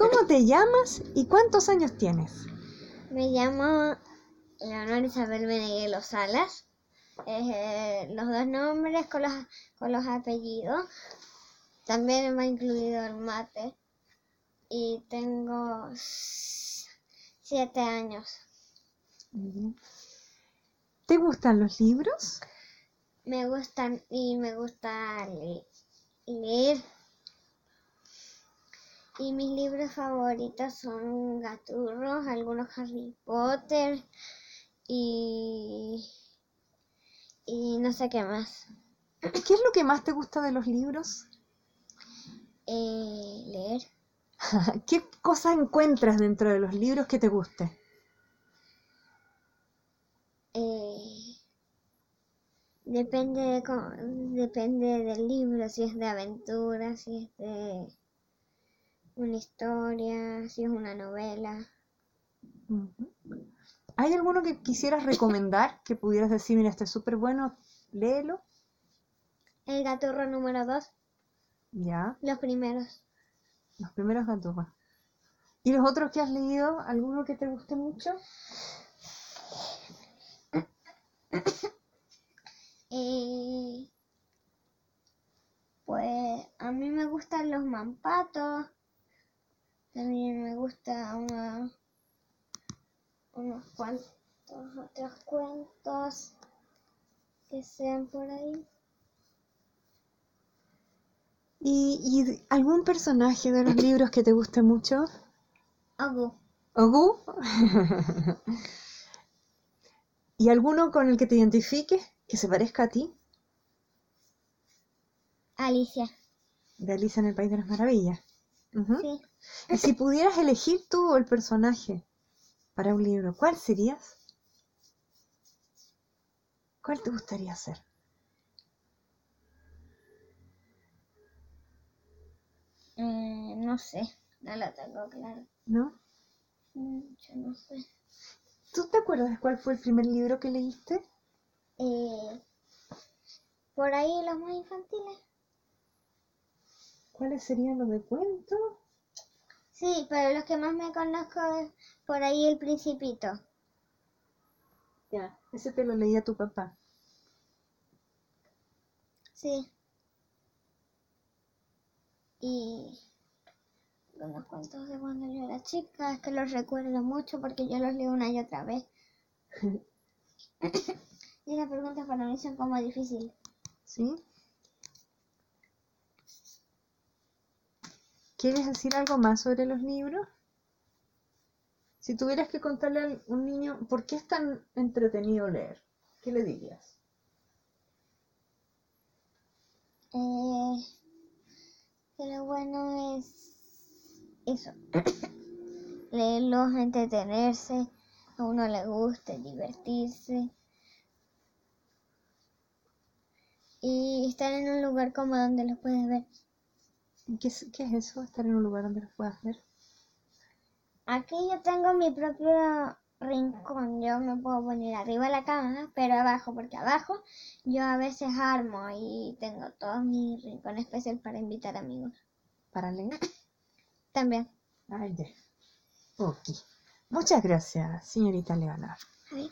¿Cómo te llamas y cuántos años tienes? Me llamo Leonor Isabel Meneguelo Salas. Eh, los dos nombres con los, con los apellidos. También me ha incluido el mate. Y tengo siete años. ¿Te gustan los libros? Me gustan y me gusta leer. Y mis libros favoritos son Gaturros, algunos Harry Potter y, y no sé qué más. ¿Qué es lo que más te gusta de los libros? Eh, leer. ¿Qué cosas encuentras dentro de los libros que te guste? Eh, depende, de, depende del libro, si es de aventura, si es de una historia, si es una novela. ¿Hay alguno que quisieras recomendar que pudieras decir, mira, este es súper bueno, léelo? El gaturro número 2. Ya. Los primeros. Los primeros gaturros. ¿Y los otros que has leído? ¿Alguno que te guste mucho? Eh, pues a mí me gustan los mampatos. También me gusta unos cuantos otros cuentos que sean por ahí. ¿Y, algún personaje de los libros que te guste mucho? Ogu. ¿Ogu? ¿Y alguno con el que te identifiques, que se parezca a ti? Alicia. De Alicia en el País de las Maravillas. Sí. Y si pudieras elegir tú el personaje para un libro, ¿cuál serías? ¿Cuál te gustaría ser? Eh, no sé, no lo tengo claro. ¿No? Mm, yo no sé. ¿Tú te acuerdas cuál fue el primer libro que leíste? Eh, por ahí los más infantiles. ¿Cuáles serían los de cuento? Sí, pero los que más me conozco es por ahí el principito. Ya, ese te lo leía tu papá. Sí. Y unos cuentos de cuando yo era chica, es que los recuerdo mucho porque yo los leo una y otra vez. y las preguntas para mí son como difíciles. ¿Sí? ¿Quieres decir algo más sobre los libros? Si tuvieras que contarle a un niño por qué es tan entretenido leer, ¿qué le dirías? Eh, lo bueno es eso, leerlos, entretenerse, a uno le guste, divertirse y estar en un lugar como donde los puedes ver. ¿Qué es, ¿Qué es eso? Estar en un lugar donde los puedas ver. Aquí yo tengo mi propio rincón. Yo me puedo poner arriba de la cama, pero abajo, porque abajo yo a veces armo y tengo todo mi rincón especial para invitar amigos. ¿Para leer? También. Ay, ya. Ok. Muchas gracias, señorita Leonor. A ver.